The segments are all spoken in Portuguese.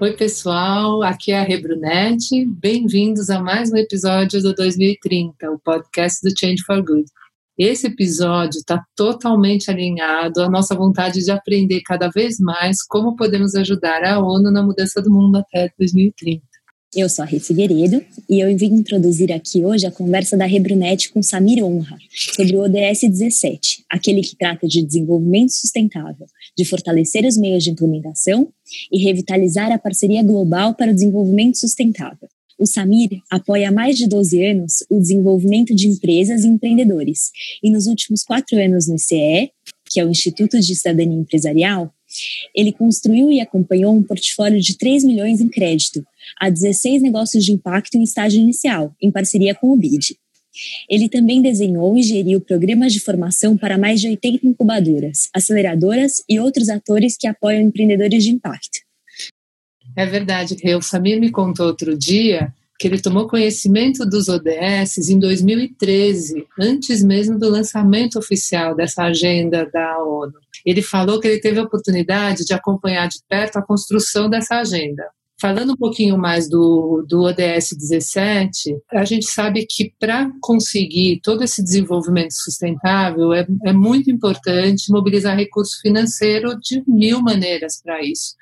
Oi, pessoal, aqui é a Rebrunete. Bem-vindos a mais um episódio do 2030, o podcast do Change for Good. Esse episódio está totalmente alinhado à nossa vontade de aprender cada vez mais como podemos ajudar a ONU na mudança do mundo até 2030. Eu sou a Rê Figueiredo e eu vim introduzir aqui hoje a conversa da Rebrunete com Samir Honra sobre o ODS 17, aquele que trata de desenvolvimento sustentável, de fortalecer os meios de implementação e revitalizar a parceria global para o desenvolvimento sustentável. O Samir apoia há mais de 12 anos o desenvolvimento de empresas e empreendedores e nos últimos quatro anos no ICE, que é o Instituto de Cidadania Empresarial, ele construiu e acompanhou um portfólio de 3 milhões em crédito a 16 negócios de impacto em estágio inicial, em parceria com o BID. Ele também desenhou e geriu programas de formação para mais de 80 incubadoras, aceleradoras e outros atores que apoiam empreendedores de impacto. É verdade, o Samir me contou outro dia que ele tomou conhecimento dos ODS em 2013, antes mesmo do lançamento oficial dessa agenda da ONU. Ele falou que ele teve a oportunidade de acompanhar de perto a construção dessa agenda. Falando um pouquinho mais do, do ODS 17, a gente sabe que para conseguir todo esse desenvolvimento sustentável é, é muito importante mobilizar recurso financeiro de mil maneiras para isso.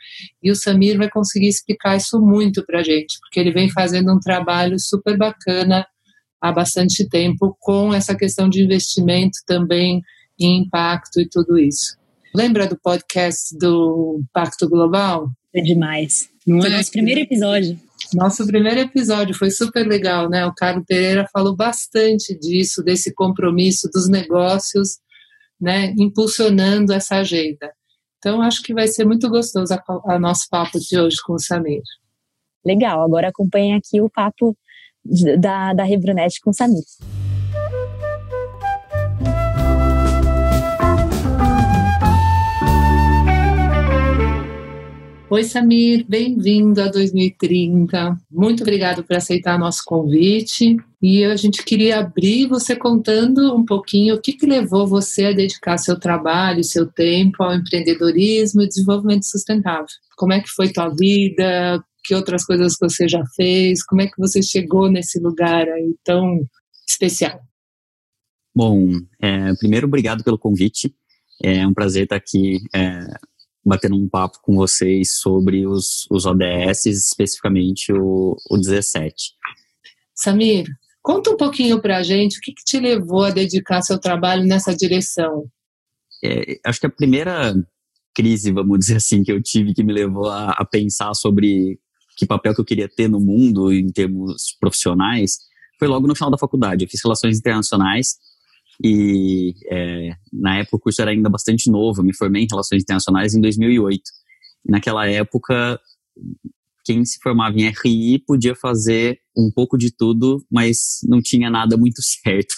E o Samir vai conseguir explicar isso muito para a gente, porque ele vem fazendo um trabalho super bacana há bastante tempo com essa questão de investimento também em impacto e tudo isso. Lembra do podcast do Pacto Global? É demais. Não foi é? nosso primeiro episódio. Nosso primeiro episódio foi super legal, né? O Carlos Pereira falou bastante disso, desse compromisso dos negócios, né? Impulsionando essa agenda. Então, acho que vai ser muito gostoso a, a nosso papo de hoje com o Samir. Legal, agora acompanhe aqui o papo da, da Rebrunete com o Samir. Oi, Samir, bem-vindo a 2030. Muito obrigado por aceitar nosso convite. E a gente queria abrir você contando um pouquinho o que, que levou você a dedicar seu trabalho, seu tempo ao empreendedorismo e desenvolvimento sustentável. Como é que foi tua vida? Que outras coisas você já fez? Como é que você chegou nesse lugar aí tão especial? Bom, é, primeiro, obrigado pelo convite. É um prazer estar aqui é, batendo um papo com vocês sobre os, os ODS, especificamente o, o 17. Samir, conta um pouquinho para a gente o que, que, te levou a dedicar seu trabalho nessa direção. É, acho que a primeira crise, vamos dizer assim, que eu tive que me levou a, a pensar sobre que papel que eu queria ter no mundo em termos profissionais foi logo no final da faculdade. Eu fiz relações internacionais e é, na época o curso era ainda bastante novo, eu me formei em Relações Internacionais em 2008. E naquela época, quem se formava em RI podia fazer um pouco de tudo, mas não tinha nada muito certo.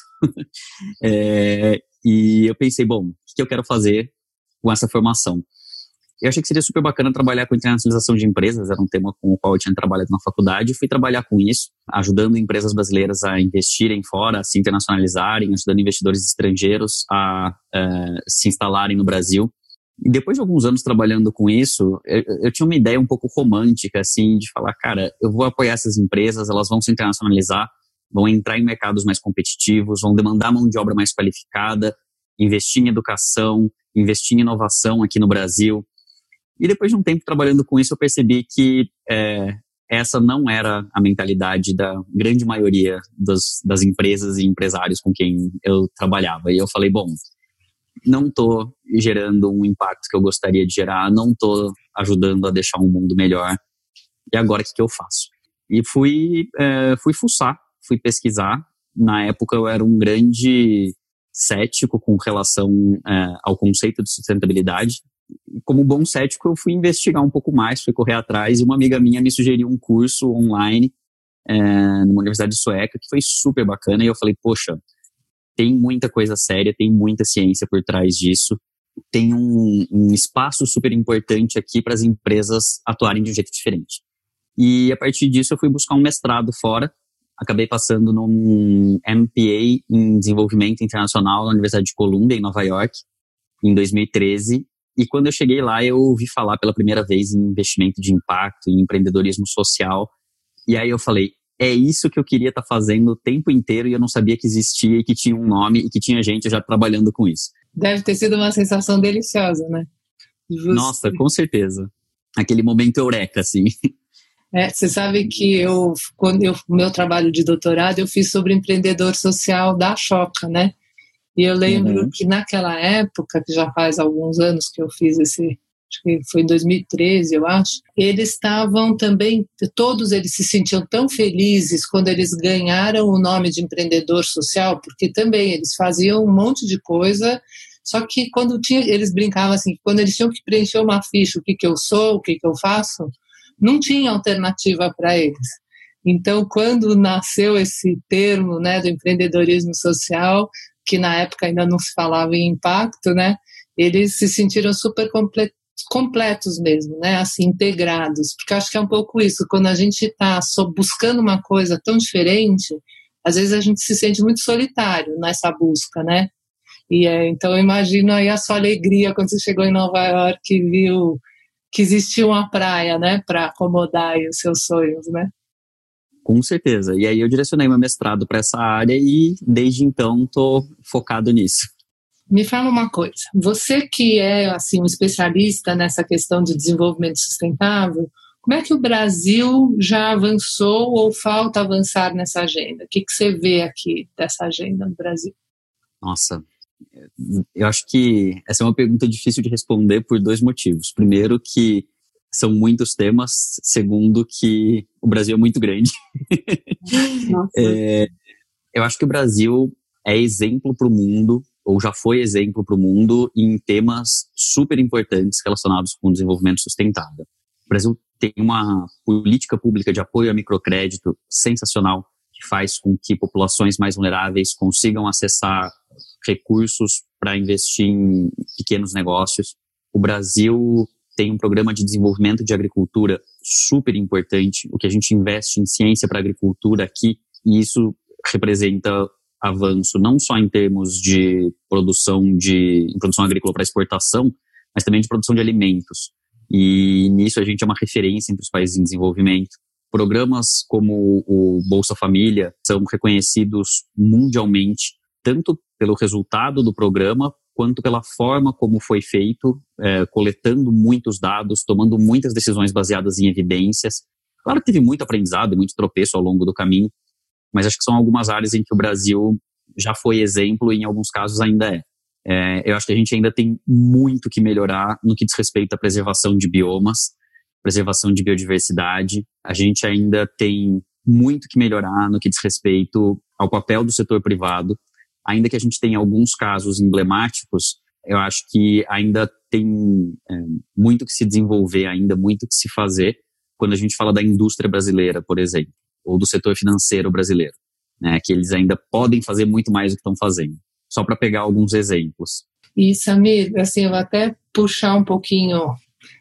é, e eu pensei, bom, o que eu quero fazer com essa formação? Eu achei que seria super bacana trabalhar com internacionalização de empresas, era um tema com o qual eu tinha trabalhado na faculdade, fui trabalhar com isso, ajudando empresas brasileiras a investirem fora, a se internacionalizarem, ajudando investidores estrangeiros a uh, se instalarem no Brasil. E depois de alguns anos trabalhando com isso, eu, eu, tinha uma ideia um pouco romântica, assim, de falar, cara, eu vou apoiar essas empresas, elas vão se internacionalizar, vão entrar em mercados mais competitivos, vão demandar mão de obra mais qualificada, investir em educação, investir em inovação aqui no Brasil, e depois de um tempo trabalhando com isso, eu percebi que é, essa não era a mentalidade da grande maioria das, das empresas e empresários com quem eu trabalhava. E eu falei, bom, não estou gerando um impacto que eu gostaria de gerar, não estou ajudando a deixar um mundo melhor. E agora o que, que eu faço? E fui, é, fui fuçar, fui pesquisar. Na época eu era um grande cético com relação é, ao conceito de sustentabilidade como bom cético, eu fui investigar um pouco mais, fui correr atrás, e uma amiga minha me sugeriu um curso online é, numa universidade sueca, que foi super bacana, e eu falei, poxa, tem muita coisa séria, tem muita ciência por trás disso, tem um, um espaço super importante aqui para as empresas atuarem de um jeito diferente. E a partir disso eu fui buscar um mestrado fora, acabei passando num MPA em Desenvolvimento Internacional na Universidade de Columbia, em Nova York, em 2013, E quando eu cheguei lá, eu ouvi falar pela primeira vez em investimento de impacto, em empreendedorismo social. E aí eu falei, é isso que eu queria estar tá fazendo o tempo inteiro e eu não sabia que existia e que tinha um nome e que tinha gente já trabalhando com isso. Deve ter sido uma sensação deliciosa, né? Just... Nossa, com certeza. Aquele momento eureka, assim. É, você sabe que eu, quando eu, meu trabalho de doutorado, eu fiz sobre empreendedor social da Choca, né? E eu lembro uhum. que naquela época, que já faz alguns anos que eu fiz esse, acho que foi em 2013, eu acho, eles estavam também, todos eles se sentiam tão felizes quando eles ganharam o nome de empreendedor social, porque também eles faziam um monte de coisa, só que quando tinha, eles brincavam assim, quando eles tinham que preencher uma ficha, o que, que eu sou, o que, que eu faço, não tinha alternativa para eles. Então, quando nasceu esse termo né, do empreendedorismo social, que na época ainda não se falava em impacto, né, eles se sentiram super completos completos mesmo, né? Assim, integrados. Porque acho que é um pouco isso. Quando a gente está buscando uma coisa tão diferente, às vezes a gente se sente muito solitário nessa busca, né? E é, então eu imagino aí a sua alegria quando você chegou em Nova York e viu que existia uma praia, né, para acomodar os seus sonhos, né? Com certeza. E aí eu direcionei meu mestrado para essa área e desde então estou focado nisso. Me fala uma coisa, você que é assim um especialista nessa questão de desenvolvimento sustentável, como é que o Brasil já avançou ou falta avançar nessa agenda? O que, que você vê aqui dessa agenda no Brasil? Nossa, eu acho que essa é uma pergunta difícil de responder por dois motivos. Primeiro, que são muitos temas. Segundo, que o Brasil é muito grande. é, eu acho que o Brasil é exemplo para o mundo ou já foi exemplo para o mundo em temas super importantes relacionados com o desenvolvimento sustentável. O Brasil tem uma política pública de apoio a microcrédito sensacional, que faz com que populações mais vulneráveis consigam acessar recursos para investir em pequenos negócios. O Brasil tem um programa de desenvolvimento de agricultura super importante, o que a gente investe em ciência para agricultura aqui, e isso representa avanço não só em termos de produção de produção agrícola para exportação, mas também de produção de alimentos. E nisso a gente é uma referência entre os países em desenvolvimento. Programas como o Bolsa Família são reconhecidos mundialmente, tanto pelo resultado do programa, quanto pela forma como foi feito, é, coletando muitos dados, tomando muitas decisões baseadas em evidências. Claro que teve muito aprendizado e muito tropeço ao longo do caminho, mas acho que são algumas áreas em que o Brasil já foi exemplo e em alguns casos ainda é. é. eu acho que a gente ainda tem muito que melhorar no que diz respeito à preservação de biomas, preservação de biodiversidade. A gente ainda tem muito que melhorar no que diz respeito ao papel do setor privado. Ainda que a gente tenha alguns casos emblemáticos, eu acho que ainda tem é, muito que se desenvolver, ainda muito que se fazer quando a gente fala da indústria brasileira, por exemplo ou do setor financeiro brasileiro, né, que eles ainda podem fazer muito mais do que estão fazendo. Só para pegar alguns exemplos. E Samir, assim, eu vou até puxar um pouquinho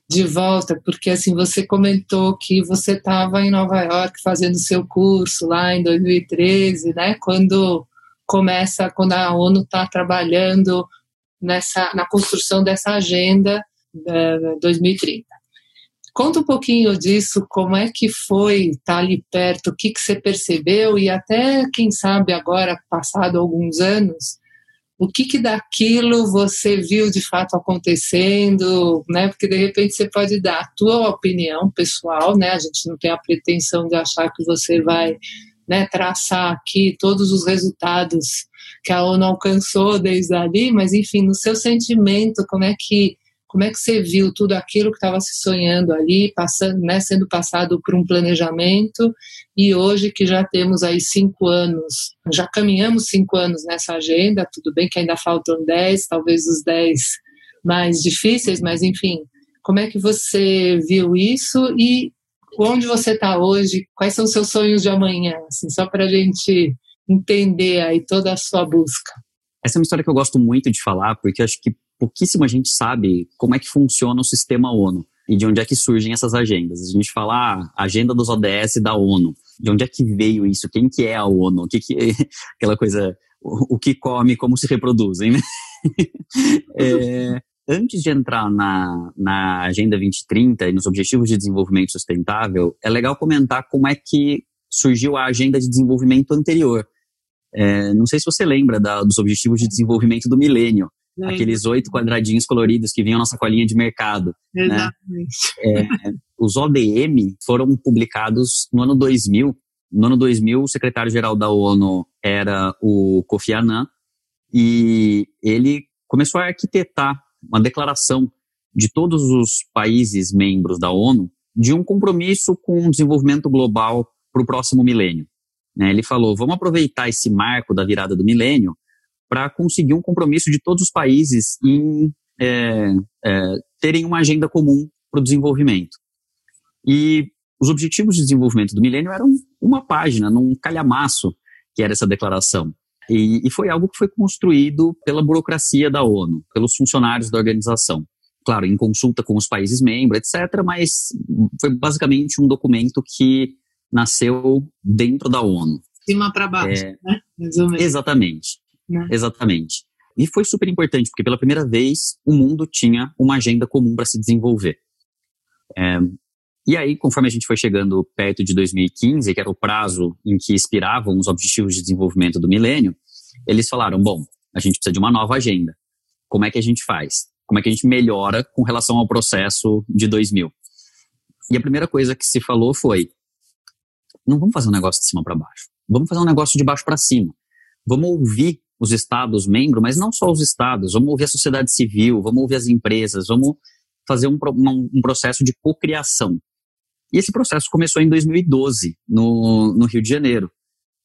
de volta, porque assim você comentou que você estava em Nova York fazendo seu curso lá em 2013, né? Quando começa, quando a ONU está trabalhando nessa na construção dessa agenda uh, 2030. Conta um pouquinho disso, como é que foi estar ali perto, o que, que você percebeu e até, quem sabe, agora, passado alguns anos, o que, que daquilo você viu de fato acontecendo, né? Porque de repente você pode dar a tua opinião pessoal, né? A gente não tem a pretensão de achar que você vai né, traçar aqui todos os resultados que a ONU alcançou desde ali, mas enfim, no seu sentimento, como é que como é que você viu tudo aquilo que estava se sonhando ali, passando, né, sendo passado por um planejamento, e hoje que já temos aí cinco anos, já caminhamos cinco anos nessa agenda, tudo bem que ainda faltam dez, talvez os dez mais difíceis, mas enfim, como é que você viu isso e onde você está hoje? Quais são os seus sonhos de amanhã? Assim, só para a gente entender aí toda a sua busca. Essa é uma história que eu gosto muito de falar, porque acho que pouquíssima gente sabe como é que funciona o sistema ONU e de onde é que surgem essas agendas. A gente fala ah, agenda dos ODS da ONU. De onde é que veio isso? Quem que é a ONU? O que, que é aquela coisa, o, o que come, como se reproduzem, né? é, antes de entrar na, na Agenda 2030 e nos Objetivos de Desenvolvimento Sustentável, é legal comentar como é que surgiu a Agenda de Desenvolvimento anterior. É, não sei se você lembra da, dos Objetivos de Desenvolvimento do Milênio, aqueles oito quadradinhos coloridos que vinham na sacolinha de mercado. Né? Exatamente. Né? É, os ODM foram publicados no ano 2000. No ano 2000, o secretário-geral da ONU era o Kofi Annan, e ele começou a arquitetar uma declaração de todos os países membros da ONU de um compromisso com o desenvolvimento global para o próximo milênio. Né? Ele falou: vamos aproveitar esse marco da virada do milênio para conseguir um compromisso de todos os países em é, é, terem uma agenda comum para o desenvolvimento. E os objetivos de desenvolvimento do milênio eram uma página, num calhamaço, que era essa declaração. E, e foi algo que foi construído pela burocracia da ONU, pelos funcionários da organização. Claro, em consulta com os países membros, etc., mas foi basicamente um documento que nasceu dentro da ONU. Cima para baixo, é, né? Exatamente. Né? Exatamente. E foi super importante, porque pela primeira vez o mundo tinha uma agenda comum para se desenvolver. É, e aí, conforme a gente foi chegando perto de 2015, que era o prazo em que expiravam os Objetivos de Desenvolvimento do Milênio, eles falaram: bom, a gente precisa de uma nova agenda. Como é que a gente faz? Como é que a gente melhora com relação ao processo de 2000? E a primeira coisa que se falou foi: não vamos fazer um negócio de cima para baixo. Vamos fazer um negócio de baixo para cima. Vamos ouvir os estados membros, mas não só os estados. Vamos ouvir a sociedade civil, vamos ouvir as empresas, vamos fazer um, um, um processo de cocriação. E esse processo começou em 2012, no, no Rio de Janeiro,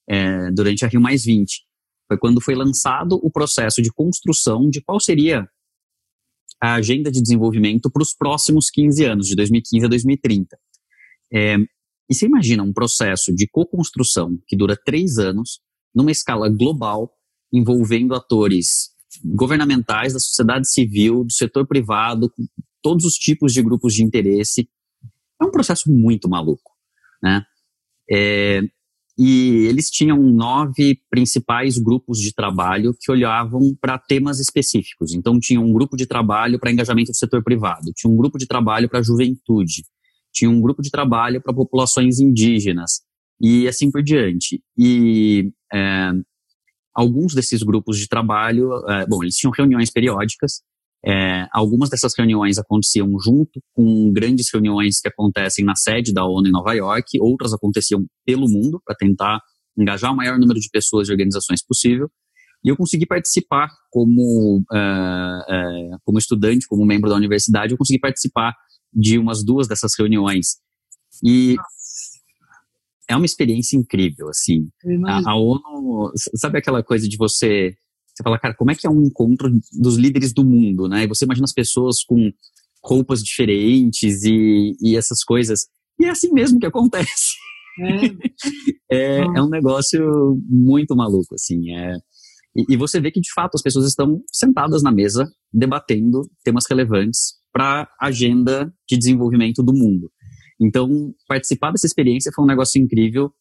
é, durante a Rio Mais 20. Foi quando foi lançado o processo de construção de qual seria a agenda de desenvolvimento para os próximos 15 anos, de 2015 a 2030. É, e você imagina um processo de co-construção que dura três anos, numa escala global, envolvendo atores governamentais, da sociedade civil, do setor privado, todos os tipos de grupos de interesse, é um processo muito maluco, né? É, e eles tinham nove principais grupos de trabalho que olhavam para temas específicos. Então, tinha um grupo de trabalho para engajamento do setor privado, tinha um grupo de trabalho para juventude, tinha um grupo de trabalho para populações indígenas, e assim por diante. E é, alguns desses grupos de trabalho, é, bom, eles tinham reuniões periódicas, é, algumas dessas reuniões aconteciam junto com grandes reuniões que acontecem na sede da ONU em Nova York, outras aconteciam pelo mundo para tentar engajar o maior número de pessoas e organizações possível. E eu consegui participar como, é, é, como estudante, como membro da universidade, eu consegui participar de umas duas dessas reuniões. E é uma experiência incrível, assim. A, a ONU, sabe aquela coisa de você você fala, cara, como é que é um encontro dos líderes do mundo, né? E você imagina as pessoas com roupas diferentes e, e essas coisas. E é assim mesmo que acontece. É, é, é um negócio muito maluco, assim. É, e, e, você vê que, de fato, as pessoas estão sentadas na mesa, debatendo temas relevantes para a agenda de desenvolvimento do mundo. Então, participar dessa experiência foi um negócio incrível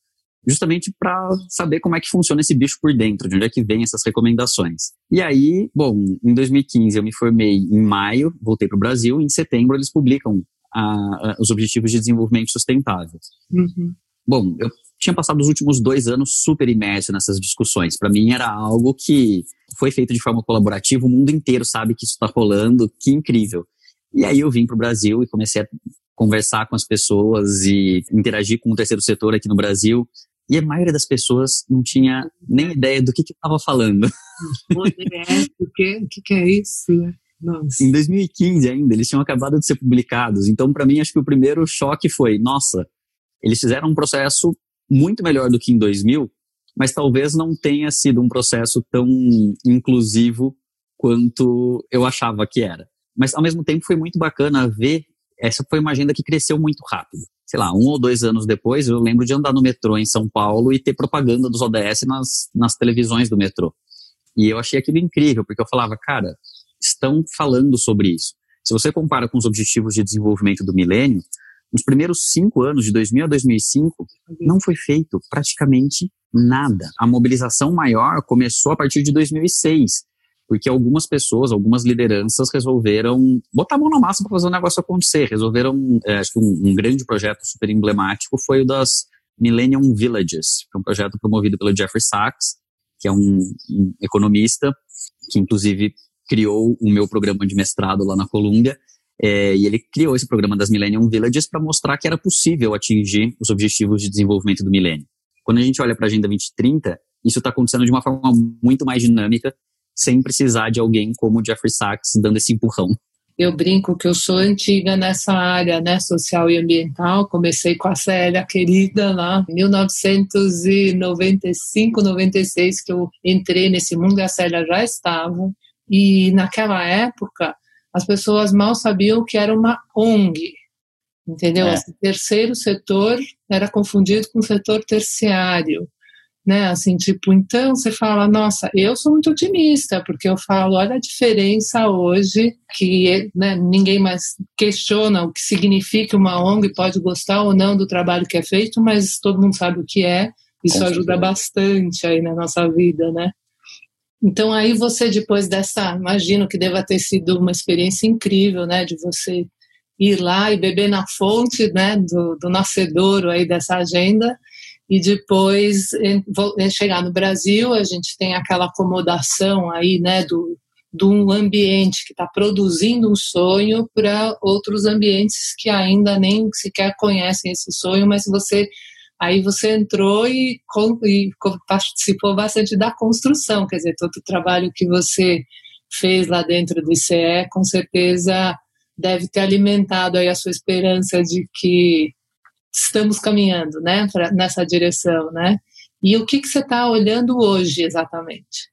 justamente para saber como é que funciona esse bicho por dentro, de onde é que vem essas recomendações. E aí, bom, em 2015 eu me formei em maio, voltei para o Brasil, e em setembro eles publicam a, a, os Objetivos de Desenvolvimento Sustentável. Uhum. Bom, eu tinha passado os últimos dois anos super imerso nessas discussões. Para mim era algo que foi feito de forma colaborativa, o mundo inteiro sabe que isso está rolando, que incrível. E aí eu vim para o Brasil e comecei a conversar com as pessoas e interagir com o terceiro setor aqui no Brasil. E a maioria das pessoas não tinha nem ideia do que, que eu estava falando. O que, que, que é isso? Nossa. Em 2015 ainda, eles tinham acabado de ser publicados. Então, para mim, acho que o primeiro choque foi: nossa, eles fizeram um processo muito melhor do que em 2000, mas talvez não tenha sido um processo tão inclusivo quanto eu achava que era. Mas, ao mesmo tempo, foi muito bacana ver. Essa foi uma agenda que cresceu muito rápido sei lá, um ou dois anos depois, eu lembro de andar no metrô em São Paulo e ter propaganda dos ODS nas, nas televisões do metrô. E eu achei aquilo incrível, porque eu falava, cara, estão falando sobre isso. Se você compara com os objetivos de desenvolvimento do milênio, nos primeiros cinco anos, de 2000 a 2005, não foi feito praticamente nada. A mobilização maior começou a partir de 2006, porque algumas pessoas, algumas lideranças resolveram botar a mão na massa para fazer o negócio acontecer. Resolveram, é, acho que um, um, grande projeto super emblemático foi o das Millennium Villages, que é um projeto promovido pelo Jeffrey Sachs, que é um, um economista que inclusive criou o meu programa de mestrado lá na Colômbia. É, e ele criou esse programa das Millennium Villages para mostrar que era possível atingir os objetivos de desenvolvimento do milênio. Quando a gente olha para a Agenda 2030, isso está acontecendo de uma forma muito mais dinâmica sem precisar de alguém como o Jeffrey Sachs dando esse empurrão. Eu brinco que eu sou antiga nessa área, né, social e ambiental. Comecei com a Célia querida lá, em 1995, 96 que eu entrei nesse mundo e a Célia já estava. E naquela época as pessoas mal sabiam que era uma ONG, entendeu? É. O terceiro setor era confundido com o setor terciário né? Assim, tipo, então você fala, nossa, eu sou muito otimista, porque eu falo, olha a diferença hoje, que né, ninguém mais questiona o que significa uma ONG, pode gostar ou não do trabalho que é feito, mas todo mundo sabe o que é, isso ajuda bastante aí na nossa vida, né? Então aí você depois dessa, imagino que deva ter sido uma experiência incrível, né, de você ir lá e beber na fonte, né, do, do nascedouro aí dessa agenda, e depois chegar no Brasil, a gente tem aquela acomodação aí, né, do, de um ambiente que está produzindo um sonho para outros ambientes que ainda nem sequer conhecem esse sonho, mas você aí você entrou e, e participou bastante da construção, quer dizer, todo o trabalho que você fez lá dentro do ICE, com certeza deve ter alimentado aí a sua esperança de que estamos caminhando, né, pra, nessa direção, né? E o que, que você está olhando hoje exatamente?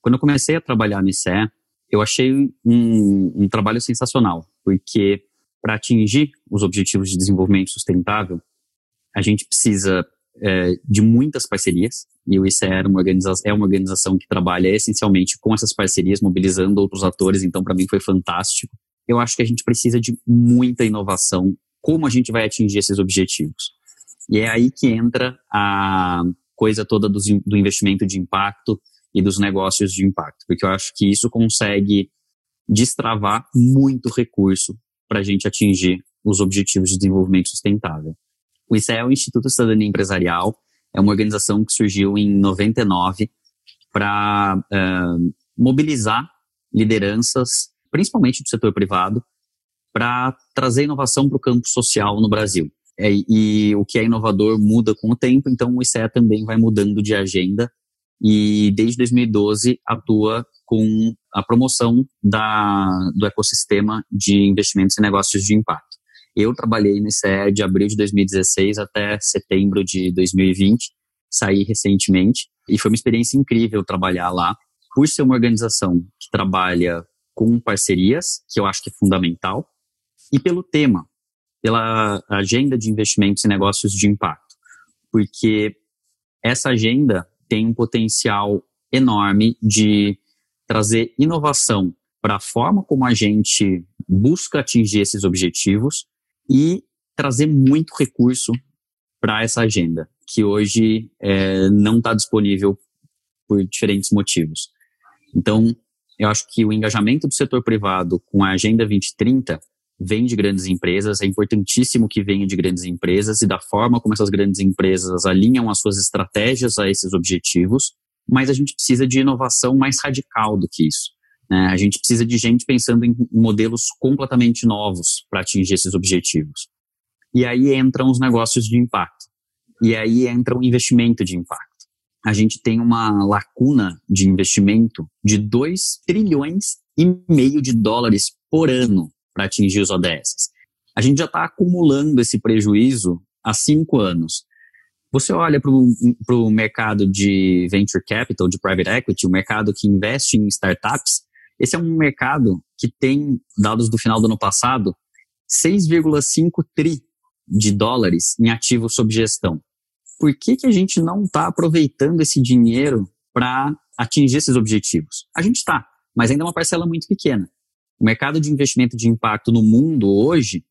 Quando eu comecei a trabalhar no ICE, eu achei um, um trabalho sensacional, porque para atingir os objetivos de desenvolvimento sustentável, a gente precisa é, de muitas parcerias, e o ICE uma, é uma organização que trabalha essencialmente com essas parcerias, mobilizando outros atores, então para mim foi fantástico. Eu acho que a gente precisa de muita inovação como a gente vai atingir esses objetivos. E é aí que entra a coisa toda do, do investimento de impacto e dos negócios de impacto, porque eu acho que isso consegue destravar muito recurso para a gente atingir os objetivos de desenvolvimento sustentável. O ICE é o Instituto Cidadania Empresarial, é uma organização que surgiu em 99 para uh, mobilizar lideranças, principalmente do setor privado, para trazer inovação para o campo social no Brasil. É, e o que é inovador muda com o tempo, então o ICE também vai mudando de agenda e desde 2012 atua com a promoção da, do ecossistema de investimentos e negócios de impacto. Eu trabalhei no ICE de abril de 2016 até setembro de 2020, saí recentemente e foi uma experiência incrível trabalhar lá, por ser uma organização que trabalha com parcerias, que eu acho que é fundamental, e pelo tema, pela agenda de investimentos e negócios de impacto, porque essa agenda tem um potencial enorme de trazer inovação para a forma como a gente busca atingir esses objetivos e trazer muito recurso para essa agenda, que hoje é, não está disponível por diferentes motivos. Então, eu acho que o engajamento do setor privado com a Agenda 2030 vem de grandes empresas, é importantíssimo que venha de grandes empresas e da forma como essas grandes empresas alinham as suas estratégias a esses objetivos, mas a gente precisa de inovação mais radical do que isso. Né? A gente precisa de gente pensando em modelos completamente novos para atingir esses objetivos. E aí entram os negócios de impacto. E aí entra o investimento de impacto. A gente tem uma lacuna de investimento de 2 trilhões e meio de dólares por ano para atingir os ODS. A gente já está acumulando esse prejuízo há cinco anos. Você olha para o mercado de venture capital, de private equity, o mercado que investe em startups, esse é um mercado que tem, dados do final do ano passado, 6,5 tri de dólares em ativos sob gestão. Por que, que a gente não está aproveitando esse dinheiro para atingir esses objetivos? A gente está, mas ainda é uma parcela muito pequena. O mercado de investimento de impacto no mundo hoje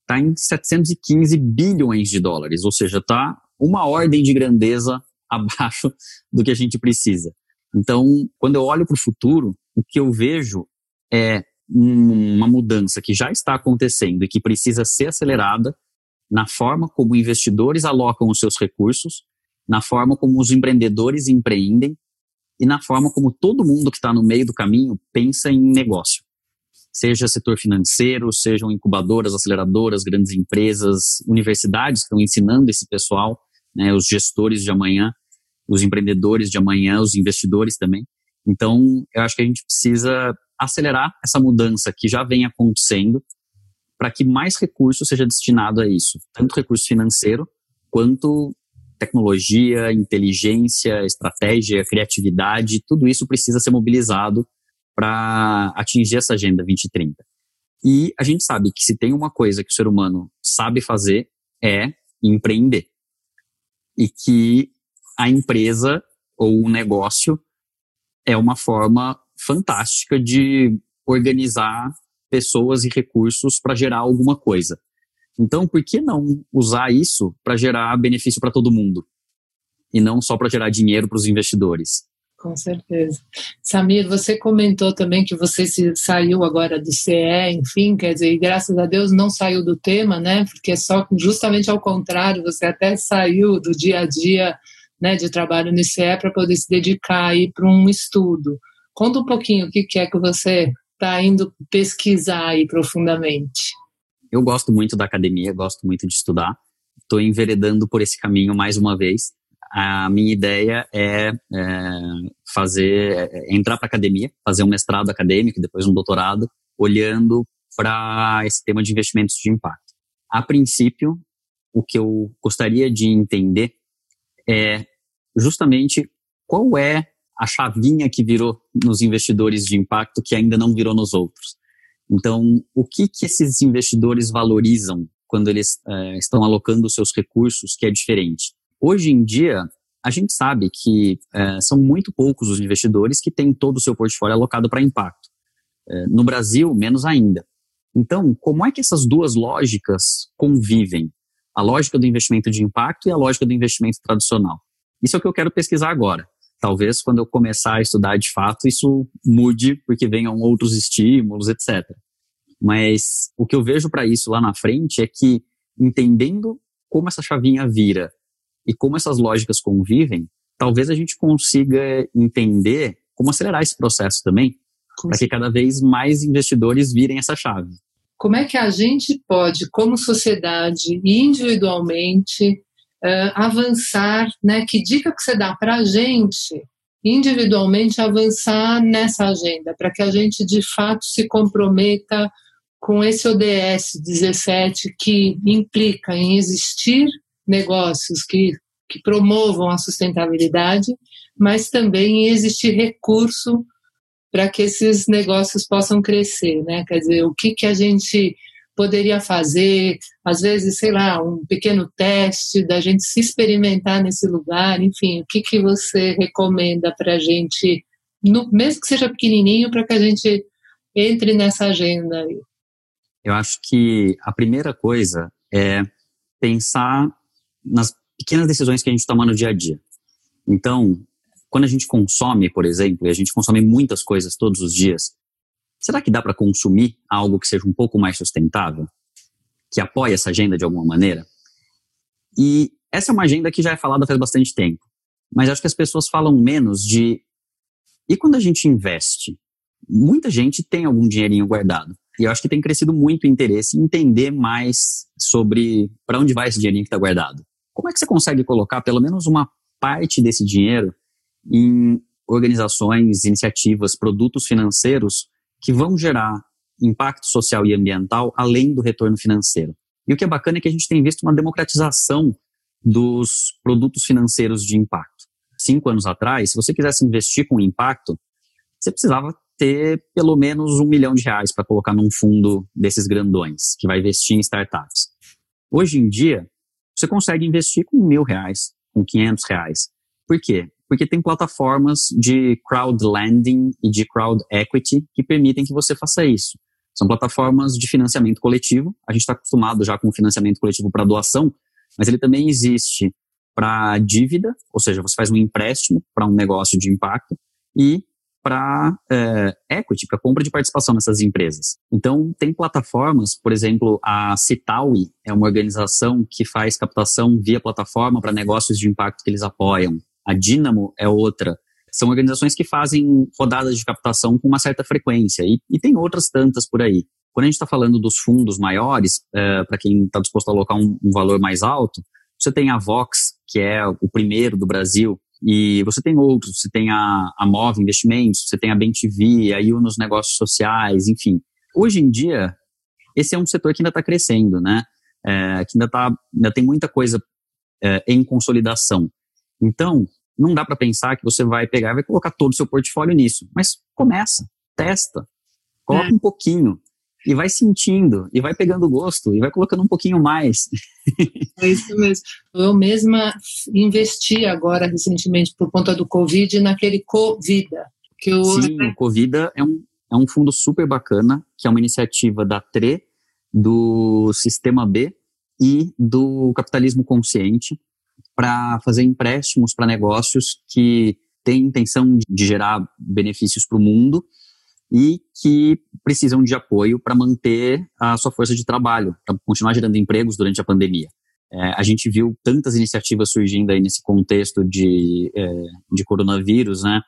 está em 715 bilhões de dólares, ou seja, está uma ordem de grandeza abaixo do que a gente precisa. Então, quando eu olho para o futuro, o que eu vejo é uma mudança que já está acontecendo e que precisa ser acelerada na forma como investidores alocam os seus recursos, na forma como os empreendedores empreendem e na forma como todo mundo que está no meio do caminho pensa em negócio. Seja setor financeiro, sejam incubadoras, aceleradoras, grandes empresas, universidades que estão ensinando esse pessoal, né, os gestores de amanhã, os empreendedores de amanhã, os investidores também. Então, eu acho que a gente precisa acelerar essa mudança que já vem acontecendo para que mais recurso seja destinado a isso, tanto recurso financeiro quanto tecnologia, inteligência, estratégia, criatividade, tudo isso precisa ser mobilizado para atingir essa agenda 2030. E a gente sabe que se tem uma coisa que o ser humano sabe fazer é empreender. E que a empresa ou o negócio é uma forma fantástica de organizar pessoas e recursos para gerar alguma coisa. Então, por que não usar isso para gerar benefício para todo mundo? E não só para gerar dinheiro para os investidores. Com certeza. Samir, você comentou também que você se saiu agora do CE, enfim, quer dizer, e graças a Deus não saiu do tema, né? Porque só justamente ao contrário, você até saiu do dia a dia né, de trabalho no CE para poder se dedicar aí para um estudo. Conta um pouquinho o que é que você está indo pesquisar aí profundamente. Eu gosto muito da academia, gosto muito de estudar. Estou enveredando por esse caminho mais uma vez. A minha ideia é, é fazer, é, entrar para academia, fazer um mestrado acadêmico, depois um doutorado, olhando para esse tema de investimentos de impacto. A princípio, o que eu gostaria de entender é justamente qual é a chavinha que virou nos investidores de impacto que ainda não virou nos outros. Então, o que, que esses investidores valorizam quando eles é, estão alocando seus recursos que é diferente? Hoje em dia, a gente sabe que é, são muito poucos os investidores que têm todo o seu portfólio alocado para impacto. É, no Brasil, menos ainda. Então, como é que essas duas lógicas convivem? A lógica do investimento de impacto e a lógica do investimento tradicional. Isso é o que eu quero pesquisar agora. Talvez quando eu começar a estudar de fato, isso mude, porque venham outros estímulos, etc. Mas o que eu vejo para isso lá na frente é que, entendendo como essa chavinha vira e como essas lógicas convivem, talvez a gente consiga entender como acelerar esse processo também, para que cada vez mais investidores virem essa chave. Como é que a gente pode, como sociedade e individualmente, uh, avançar, né? Que dica que você dá para a gente individualmente avançar nessa agenda, para que a gente de fato se comprometa com esse ODS 17 que implica em existir negócios que, que promovam a sustentabilidade, mas também em existir recurso para que esses negócios possam crescer, né? Quer dizer, o que, que a gente poderia fazer, às vezes, sei lá, um pequeno teste da gente se experimentar nesse lugar, enfim, o que, que você recomenda para a gente, no, mesmo que seja pequenininho, para que a gente entre nessa agenda aí? Eu acho que a primeira coisa é pensar nas pequenas decisões que a gente toma no dia a dia. Então, quando a gente consome, por exemplo, e a gente consome muitas coisas todos os dias, será que dá para consumir algo que seja um pouco mais sustentável? Que apoie essa agenda de alguma maneira? E essa é uma agenda que já é falada faz bastante tempo. Mas acho que as pessoas falam menos de. E quando a gente investe? Muita gente tem algum dinheirinho guardado. E eu acho que tem crescido muito o interesse em entender mais sobre para onde vai esse dinheirinho que está guardado. Como é que você consegue colocar pelo menos uma parte desse dinheiro em organizações, iniciativas, produtos financeiros que vão gerar impacto social e ambiental além do retorno financeiro. E o que é bacana é que a gente tem visto uma democratização dos produtos financeiros de impacto. Cinco anos atrás, se você quisesse investir com impacto, você precisava ter pelo menos um milhão de reais para colocar num fundo desses grandões, que vai investir em startups. Hoje em dia, você consegue investir com mil reais, com quinhentos reais. Por quê? porque tem plataformas de crowd lending e de crowd equity que permitem que você faça isso. São plataformas de financiamento coletivo. A gente está acostumado já com financiamento coletivo para doação, mas ele também existe para dívida, ou seja, você faz um empréstimo para um negócio de impacto, e para é, equity, para compra de participação nessas empresas. Então, tem plataformas, por exemplo, a Citaui é uma organização que faz captação via plataforma para negócios de impacto que eles apoiam. A Dynamo é outra. São organizações que fazem rodadas de captação com uma certa frequência e, e tem outras tantas por aí. Quando a gente está falando dos fundos maiores, é, para quem está disposto a alocar um, um valor mais alto, você tem a Vox, que é o primeiro do Brasil, e você tem outros, você tem a, a Move Investimentos, você tem a BenTV, a nos Negócios Sociais, enfim. Hoje em dia, esse é um setor que ainda está crescendo, né? É, que ainda, tá, ainda tem muita coisa é, em consolidação. Então, não dá para pensar que você vai pegar e vai colocar todo o seu portfólio nisso. Mas começa, testa, coloca é. um pouquinho e vai sentindo, e vai pegando gosto, e vai colocando um pouquinho mais. É isso mesmo. Eu mesma investi agora, recentemente, por conta do Covid, naquele Covida. Que eu... Sim, o Covida é um, é um fundo super bacana, que é uma iniciativa da TRE, do Sistema B e do Capitalismo Consciente, para fazer empréstimos para negócios que têm intenção de gerar benefícios para o mundo e que precisam de apoio para manter a sua força de trabalho, para continuar gerando empregos durante a pandemia. É, a gente viu tantas iniciativas surgindo aí nesse contexto de, é, de coronavírus, né?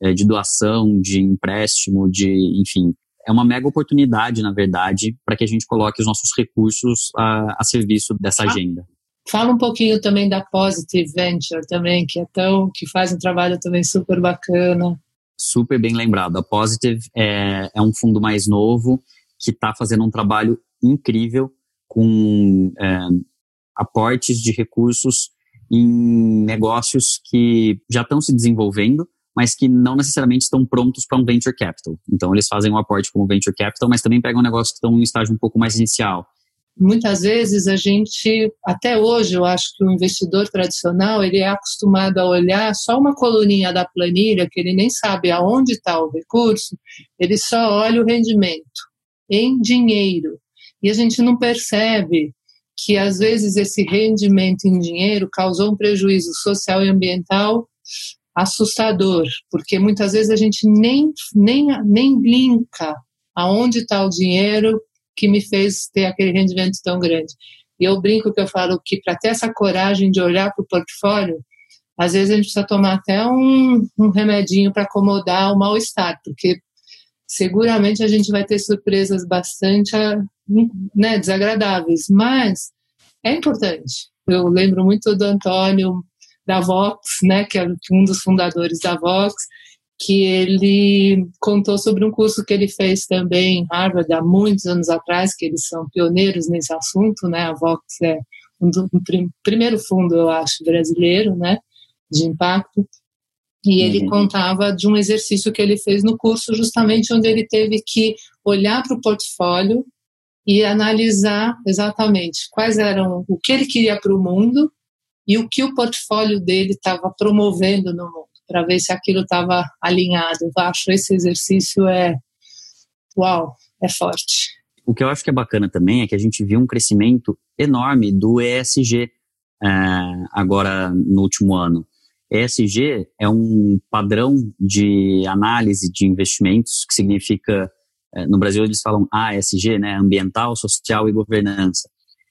É, de doação, de empréstimo, de, enfim, é uma mega oportunidade, na verdade, para que a gente coloque os nossos recursos a, a serviço dessa agenda. Fala um pouquinho também da Positive Venture também, que é tão, que faz um trabalho também super bacana super bem lembrado. A Positive é, é um fundo mais novo que está fazendo um trabalho incrível com é, aportes de recursos em negócios que já estão se desenvolvendo, mas que não necessariamente estão prontos para um venture capital. Então, eles fazem um aporte como venture capital, mas também pegam negócios que estão em estágio um pouco mais inicial muitas vezes a gente, até hoje, eu acho que o investidor tradicional ele é acostumado a olhar só uma coluninha da planilha, que ele nem sabe aonde está o recurso, ele só olha o rendimento em dinheiro. E a gente não percebe que, às vezes, esse rendimento em dinheiro causou um prejuízo social e ambiental assustador, porque muitas vezes a gente nem, nem, nem linka aonde está o dinheiro que me fez ter aquele rendimento tão grande. E eu brinco que eu falo que para ter essa coragem de olhar para o portfólio, às vezes a gente precisa tomar até um, um remedinho para acomodar o mal-estar, porque seguramente a gente vai ter surpresas bastante né, desagradáveis, mas é importante. Eu lembro muito do Antônio da Vox, né, que é um dos fundadores da Vox, que ele contou sobre um curso que ele fez também em Harvard há muitos anos atrás, que eles são pioneiros nesse assunto, né? A Vox é um do, um prim, primeiro fundo, eu acho, brasileiro, né, de impacto. E ele uhum. contava de um exercício que ele fez no curso, justamente onde ele teve que olhar para o portfólio e analisar exatamente quais eram o que ele queria para o mundo e o que o portfólio dele estava promovendo no mundo para ver se aquilo estava alinhado. Eu acho esse exercício é uau, é forte. O que eu acho que é bacana também é que a gente viu um crescimento enorme do ESG é, agora no último ano. ESG é um padrão de análise de investimentos que significa, é, no Brasil eles falam ASG, né, ambiental, social e governança.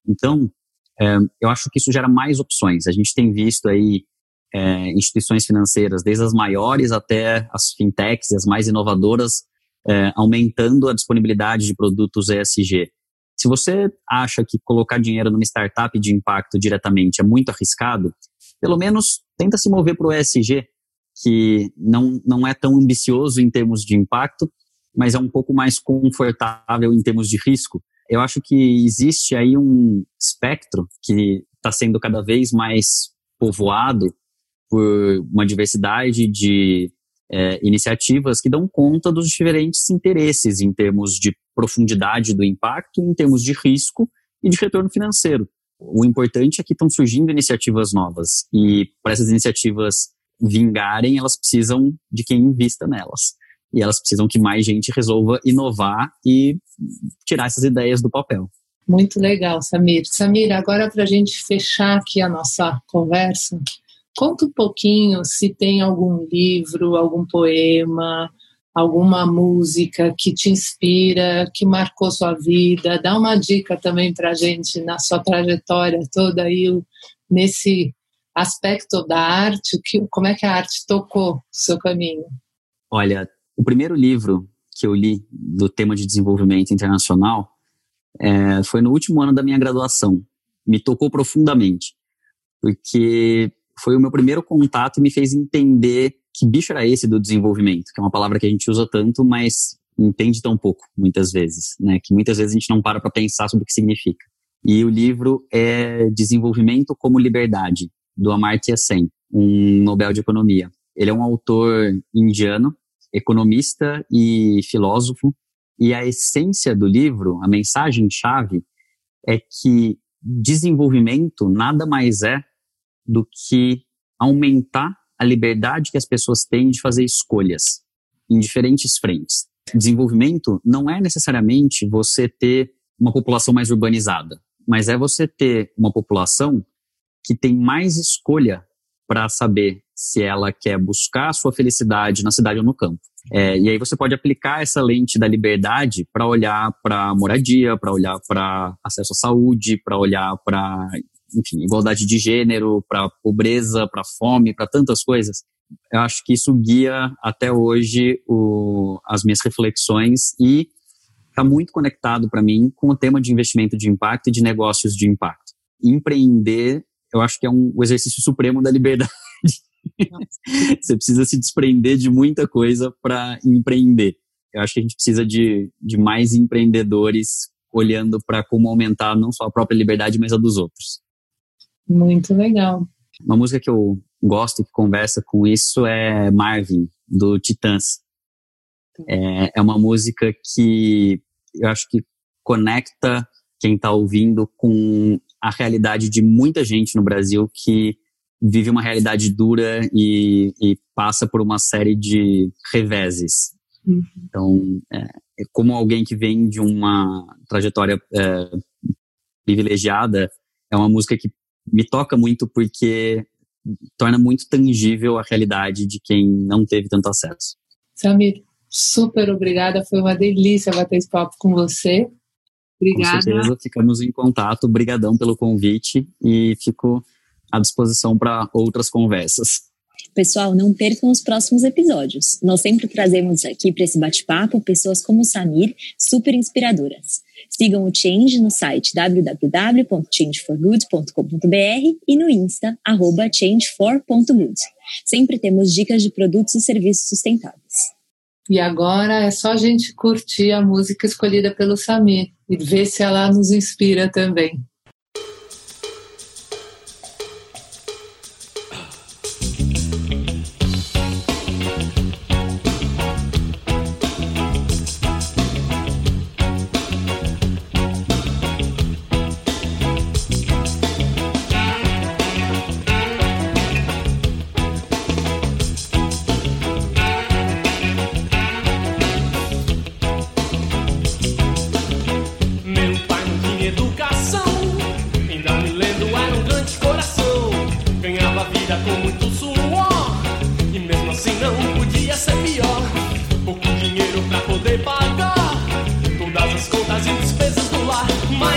Então, é, eu acho que isso gera mais opções. A gente tem visto aí é, instituições financeiras, desde as maiores até as fintechs e as mais inovadoras, é, aumentando a disponibilidade de produtos ESG. Se você acha que colocar dinheiro numa startup de impacto diretamente é muito arriscado, pelo menos tenta se mover para o ESG, que não, não é tão ambicioso em termos de impacto, mas é um pouco mais confortável em termos de risco. Eu acho que existe aí um espectro que está sendo cada vez mais povoado por uma diversidade de é, iniciativas que dão conta dos diferentes interesses em termos de profundidade do impacto, em termos de risco e de retorno financeiro. O importante é que estão surgindo iniciativas novas e para essas iniciativas vingarem, elas precisam de quem invista nelas. E elas precisam que mais gente resolva inovar e tirar essas ideias do papel. Muito legal, Samir. Samir, agora para a gente fechar aqui a nossa conversa, Conta um pouquinho se tem algum livro, algum poema, alguma música que te inspira, que marcou sua vida. Dá uma dica também para gente na sua trajetória toda aí, nesse aspecto da arte, que, como é que a arte tocou o seu caminho? Olha, o primeiro livro que eu li do tema de desenvolvimento internacional é, foi no último ano da minha graduação. Me tocou profundamente, porque foi o meu primeiro contato e me fez entender que bicho era esse do desenvolvimento, que é uma palavra que a gente usa tanto, mas entende tão pouco, muitas vezes, né? Que muitas vezes a gente não para para pensar sobre o que significa. E o livro é Desenvolvimento como Liberdade, do Amartya Sen, um Nobel de Economia. Ele é um autor indiano, economista e filósofo, e a essência do livro, a mensagem-chave, é que desenvolvimento nada mais é do que aumentar a liberdade que as pessoas têm de fazer escolhas em diferentes frentes. Desenvolvimento não é necessariamente você ter uma população mais urbanizada, mas é você ter uma população que tem mais escolha para saber se ela quer buscar a sua felicidade na cidade ou no campo. É, e aí você pode aplicar essa lente da liberdade para olhar para moradia, para olhar para acesso à saúde, para olhar para enfim, igualdade de gênero, para pobreza, para fome, para tantas coisas. Eu acho que isso guia até hoje o, as minhas reflexões e está muito conectado para mim com o tema de investimento de impacto e de negócios de impacto. Empreender, eu acho que é um, o exercício supremo da liberdade. Você precisa se desprender de muita coisa para empreender. Eu acho que a gente precisa de, de mais empreendedores olhando para como aumentar não só a própria liberdade, mas a dos outros. Muito legal. Uma música que eu gosto que conversa com isso é Marvin, do Titãs. É, é uma música que eu acho que conecta quem está ouvindo com a realidade de muita gente no Brasil que vive uma realidade dura e, e passa por uma série de reveses. Uhum. Então, é, é, como alguém que vem de uma trajetória é, privilegiada, é uma música que me toca muito porque torna muito tangível a realidade de quem não teve tanto acesso. Samir, super obrigada, foi uma delícia bater esse papo com você. Obrigada. Com certeza, ficamos em contato. Obrigadão pelo convite e fico à disposição para outras conversas. Pessoal, não percam os próximos episódios. Nós sempre trazemos aqui para esse bate-papo pessoas como Samir, super inspiradoras. Sigam o Change no site www.changeforgood.com.br e no Insta, arroba changefor.good. Sempre temos dicas de produtos e serviços sustentáveis. E agora é só a gente curtir a música escolhida pelo Samir e ver se ela nos inspira também.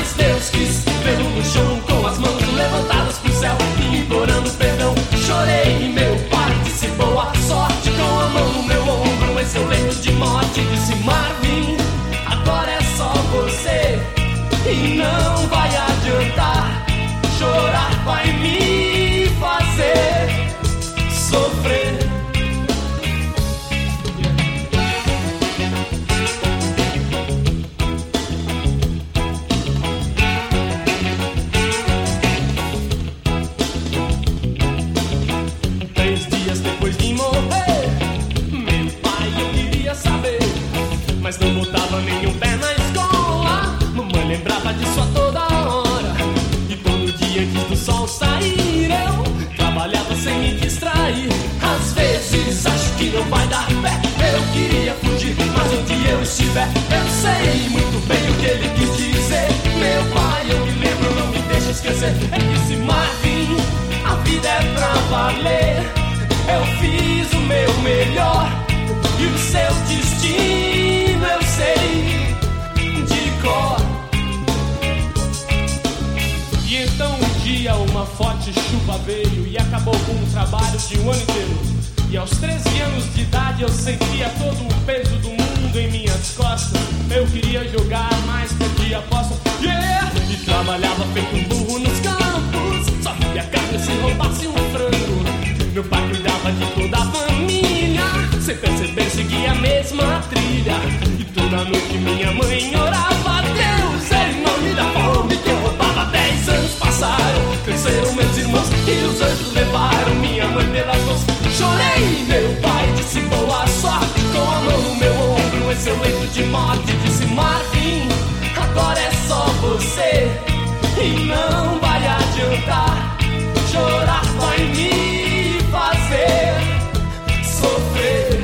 still chuva veio e acabou com um trabalho de um ano inteiro. E aos 13 anos de idade eu sentia todo o peso do mundo em minhas costas. Eu queria jogar mais podia aposta. Yeah! E trabalhava feito um burro nos campos. Só que a carne se roubasse um frango. Meu pai cuidava de toda a família. Sem perceber, seguia a mesma trilha. E toda noite minha mãe orava. seu leito de morte disse Marvin, agora é só você e não vai adiantar chorar vai me fazer sofrer.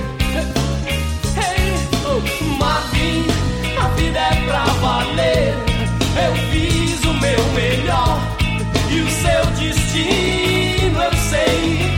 Hey, oh, Marvin, a vida é pra valer. Eu fiz o meu melhor e o seu destino eu sei.